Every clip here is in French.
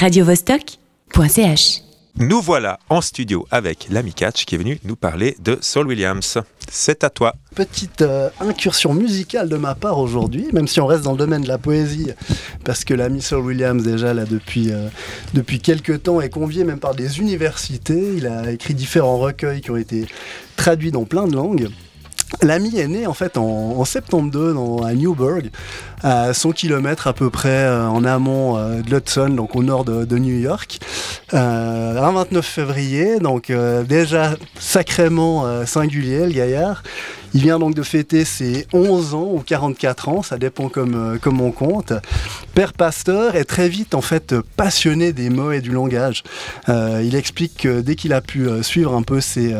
radiovostok.ch. Nous voilà en studio avec l'ami Catch qui est venu nous parler de Saul Williams. C'est à toi. Petite euh, incursion musicale de ma part aujourd'hui, même si on reste dans le domaine de la poésie, parce que l'ami Saul Williams déjà là depuis, euh, depuis quelques temps est convié même par des universités. Il a écrit différents recueils qui ont été traduits dans plein de langues. L'ami est né en fait en, en 72 dans, à Newburgh, à 100 km à peu près euh, en amont euh, de l'Hudson, donc au nord de, de New York, euh, un 29 février, donc euh, déjà sacrément euh, singulier le gaillard. Il vient donc de fêter ses 11 ans ou 44 ans, ça dépend comme, euh, comme on compte. Père pasteur est très vite en fait passionné des mots et du langage. Il explique que dès qu'il a pu suivre un peu ses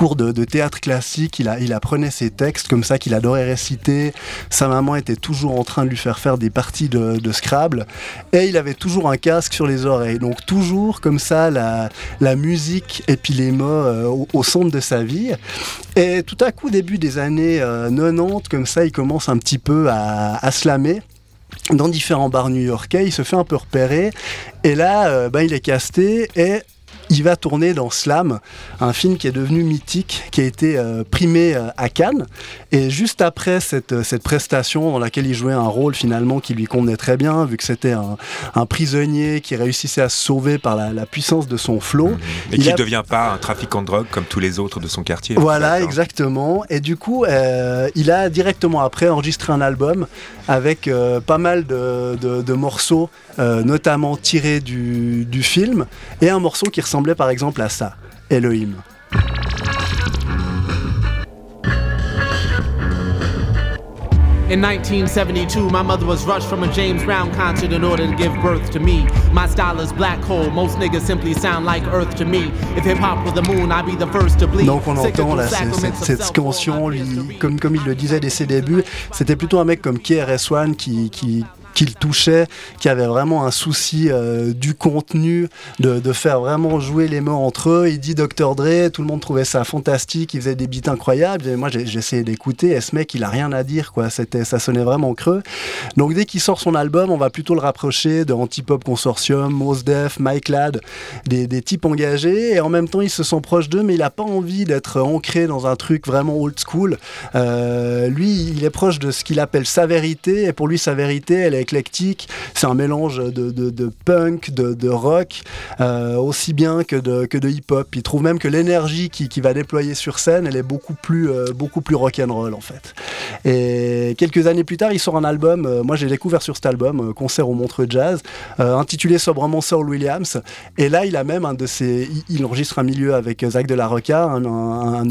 cours de, théâtre classique, il, apprenait ses textes comme ça qu'il adorait réciter. Sa maman était toujours en train de lui faire faire des parties de, Scrabble et il avait toujours un casque sur les oreilles. Donc toujours comme ça la, musique et puis les mots euh, au, centre de sa vie. Et tout à coup, début des années euh, 90, comme ça, il commence un petit peu à, à slammer dans différents bars new-yorkais. Il se fait un peu repérer et là, euh, ben, il est casté et il va tourner dans Slam, un film qui est devenu mythique, qui a été euh, primé euh, à Cannes. Et juste après cette, euh, cette prestation dans laquelle il jouait un rôle finalement qui lui convenait très bien, vu que c'était un, un prisonnier qui réussissait à se sauver par la, la puissance de son flot. Et Il qui ne a- devient pas un trafiquant de drogue comme tous les autres de son quartier. Voilà, exactement. Et du coup, euh, il a directement après enregistré un album avec pas mal de, de- de morceaux, notamment tirés du, du film, et un morceau qui ressemblait par exemple à ça, Elohim. In 1972, my mother was rushed from a James Brown concert in order to give birth to me. My style is black hole. Most niggas simply sound like Earth to me. If hip hop were the moon, I'd be the first to bleed. Donc on entend là cette, cette lui, comme, comme il le disait dès ses débuts, c'était plutôt un mec comme KRS-One qui, qui, qui le touchait, qui avait vraiment un souci euh, du contenu, de, faire vraiment jouer les mots entre eux. Il dit Dr. Dre, tout le monde trouvait ça fantastique, il faisait des beats incroyables. Moi j'ai essayé d'écouter et ce mec il a rien à dire, quoi. C'était, ça sonnait vraiment creux. Donc dès qu'il sort son album, on va plutôt le rapprocher de Antipop Consortium, Mos Def, Mike Ladd, des, types engagés. Et en même temps, il se sent proche d'eux, mais il n'a pas envie d'être ancré dans un truc vraiment old school. Euh, lui, il est proche de ce qu'il appelle sa vérité. Et pour lui, sa vérité, elle est éclectique. C'est un mélange de, punk, de, rock, euh, aussi bien que de, hip-hop. Il trouve même que l'énergie qu'il qui va déployer sur scène, elle est beaucoup plus, euh, plus rock'n'roll en fait. Et quelques années plus tard, il sort un album. euh, moi, j'ai découvert sur cet album, concert au Montreux Jazz, intitulé sobrement Saul Williams. Et là, il a même un de ses. Il, enregistre un milieu avec Zach de la un-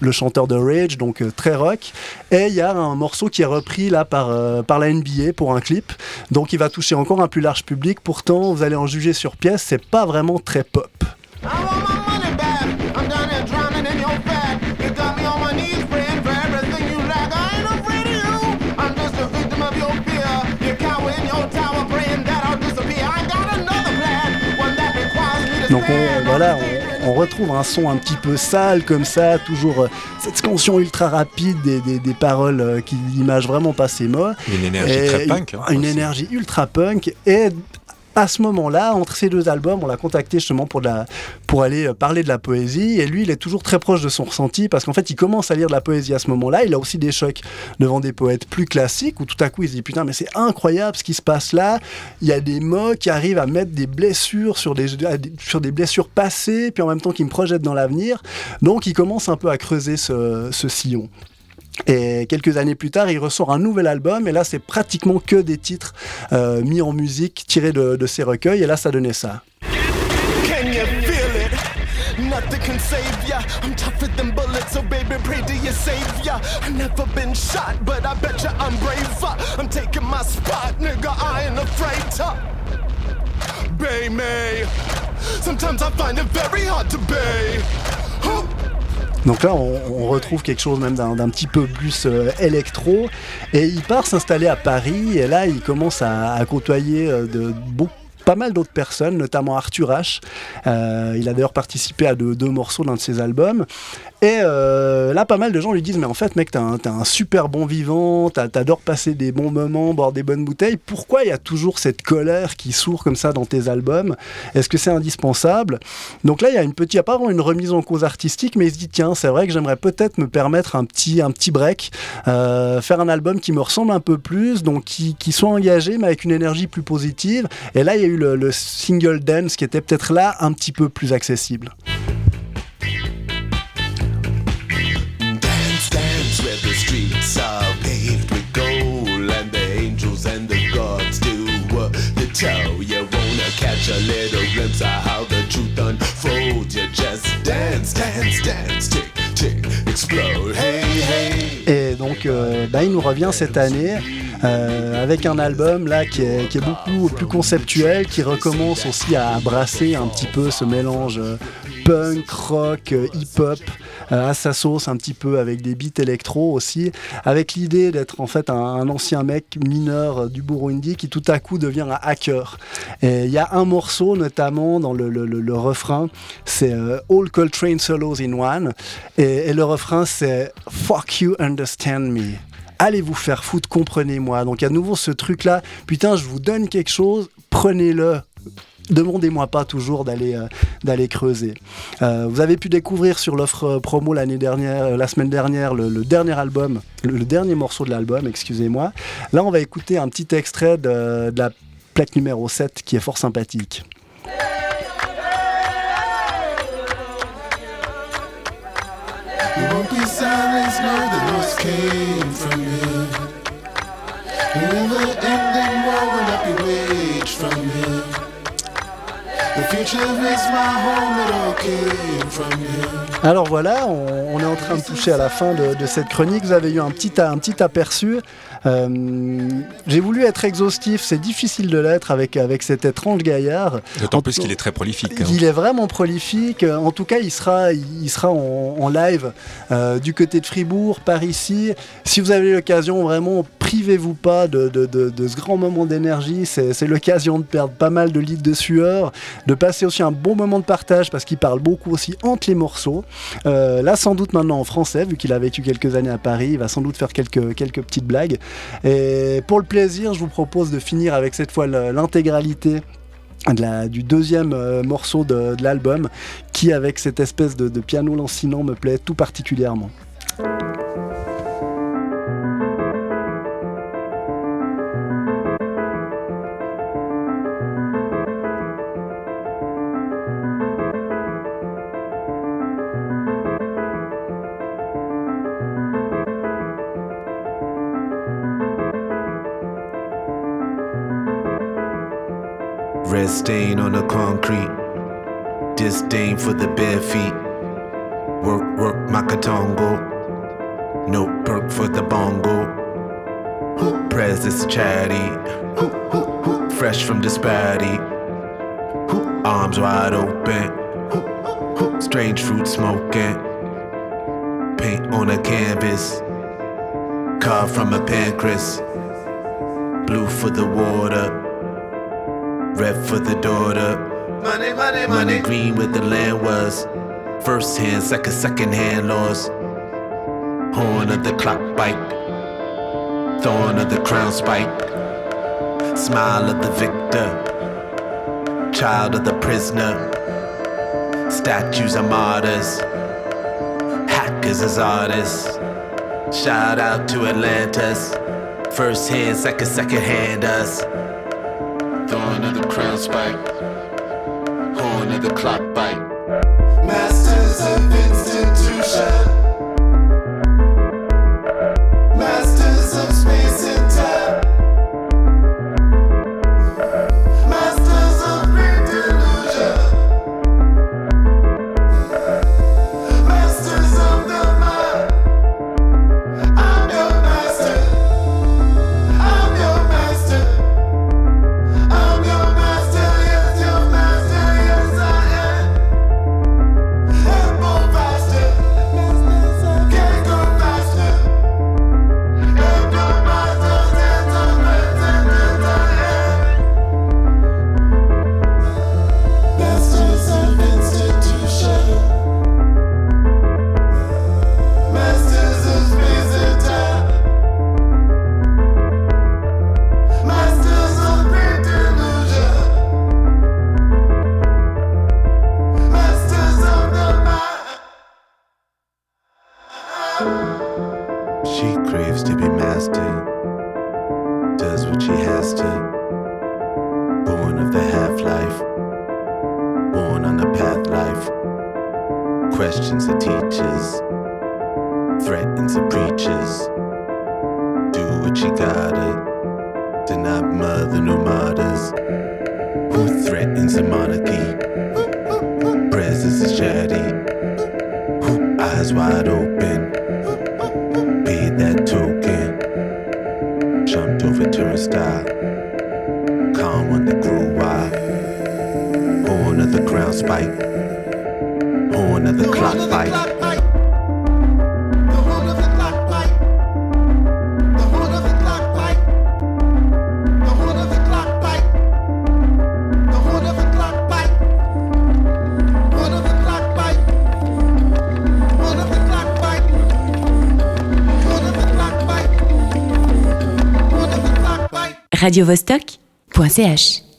le chanteur de Rage, donc très rock. Et il y a un morceau qui est repris là par, par la NBA pour un clip. Donc il va toucher encore un plus large public. Pourtant, vous allez en juger sur pièce, c'est pas vraiment très pop. Donc voilà, on retrouve un son un petit peu sale comme ça, toujours euh, cette scansion ultra rapide des, des- des paroles euh, qui imagent vraiment pas ces mots. Une énergie Et très punk. hein, une aussi. énergie ultra punk. Et à ce moment-là, entre ces deux albums, on l'a contacté justement pour, pour aller euh, parler de la poésie. Et lui, il est toujours très proche de son ressenti parce qu'en fait, il commence à lire de la poésie à ce moment-là. Il a aussi des chocs devant des poètes plus classiques où tout à coup, il se dit Putain, mais c'est incroyable ce qui se passe là. Il y a des mots qui arrivent à mettre des blessures sur des, sur des blessures passées, puis en même temps qui me projettent dans l'avenir. Donc, il commence un peu à creuser ce sillon. Et quelques années plus tard, il ressort un nouvel album, et là, c'est pratiquement que des titres euh, mis en musique, tirés de, de ses recueils, et là, ça donnait ça. Nothing can save ya. I'm tougher than bullets, so baby, pray to your savior. I never been shot, but I bet you I'm braver. I'm taking my spot, nigga. I ain't afraid to. Me. Sometimes I find it very hard to bay. Donc là, on, retrouve quelque chose même d'un petit peu plus euh, électro, et il part s'installer à Paris, et là, il commence à, côtoyer euh, pas mal d'autres personnes, notamment Arthur H. Euh, il a d'ailleurs participé à deux, morceaux d'un de ses albums. Et euh, là, pas mal de gens lui disent Mais en fait, mec, t'es un, super bon vivant, t'adores passer des bons moments, boire des bonnes bouteilles. Pourquoi il y a toujours cette colère qui sourd comme ça dans tes albums? Est-ce que c'est indispensable? Donc là, il y a une petite, a pas vraiment une remise en cause artistique, mais il se dit Tiens, c'est vrai que j'aimerais peut-être me permettre un petit, un petit break, euh, faire un album qui me ressemble un peu plus, donc qui, qui soit engagé, mais avec une énergie plus positive. Et là, il y a eu le, le single dance qui était peut-être là un petit peu plus accessible. Et donc, euh, bah, il nous revient cette année euh, avec un album là qui est, beaucoup plus conceptuel, qui recommence aussi à brasser un petit peu ce mélange euh, punk, rock, hip-hop à sa sauce un petit peu avec des beats électro aussi, avec l'idée d'être en fait un, ancien mec mineur du Burundi qui tout à coup devient un hacker. Et il y a un morceau notamment dans le, refrain, c'est euh, All Coltrane Solos in One, et, et le refrain c'est Fuck you, understand me allez vous faire foutre, comprenez-moi. Donc à nouveau ce truc-là, putain, je vous donne quelque chose, prenez-le demandez-moi pas toujours d'aller euh, creuser. Euh, vous avez pu découvrir sur l'offre euh, promo l'année dernière, la semaine dernière, le, dernier album, le, dernier morceau de l'album, excusez-moi. Là, on va écouter un petit extrait de, la plaque numéro 7 qui est fort sympathique. Alors voilà, on, est en train de toucher à la fin de, de, cette chronique. Vous avez eu un petit, un petit aperçu euh, j'ai voulu être exhaustif, c'est difficile de l'être avec, avec cet étrange gaillard. D'autant plus qu'il est très prolifique. Hein. Il est vraiment prolifique. En tout cas, il sera, il sera en, live euh, du côté de Fribourg, par ici. Si vous avez l'occasion, vraiment, privez-vous pas de, ce grand moment d'énergie. C'est l'occasion de perdre pas mal de litres de sueur, de passer aussi un bon moment de partage parce qu'il parle beaucoup aussi entre les morceaux. Euh, là, sans doute maintenant en français, vu qu'il a vécu quelques années à Paris, il va sans doute faire quelques, quelques petites blagues. Et pour le plaisir, je vous propose de finir avec cette fois l'intégralité du deuxième euh, morceau de, l'album qui avec cette espèce de piano lancinant me plaît tout particulièrement. Stain on the concrete. Disdain for the bare feet. Work, work, Makatongo. No perk for the bongo. Who press charity? Who, who, who, fresh from disparity. Who, arms wide open. Who, who, strange fruit smoking. Paint on a canvas. Carved from a pancreas. Blue for the water Red for the daughter. Money, money, money. Money green where the land was. First hand, second, second hand laws. Horn of the clock bite. Thorn of the crown spike. Smile of the victor. Child of the prisoner. Statues are martyrs. Hackers as artists. Shout out to Atlantis. First hand, second, second hand us spike. Horn of the clock bite. she has to. Born of the half life, born on the path life. Questions the teachers, threatens the preachers. Do what she gotta, do not mother no martyrs. Who threatens the monarchy? Presence the charity. Who eyes wide open? Turnstile. Calm when the grew wild. Horn of the ground spike. Horn of the clock bite. radiovostok.ch